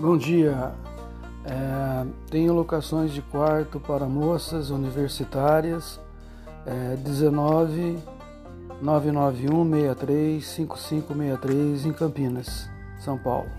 Bom dia. É, tenho locações de quarto para moças universitárias. É, 19 991 63 5563 em Campinas, São Paulo.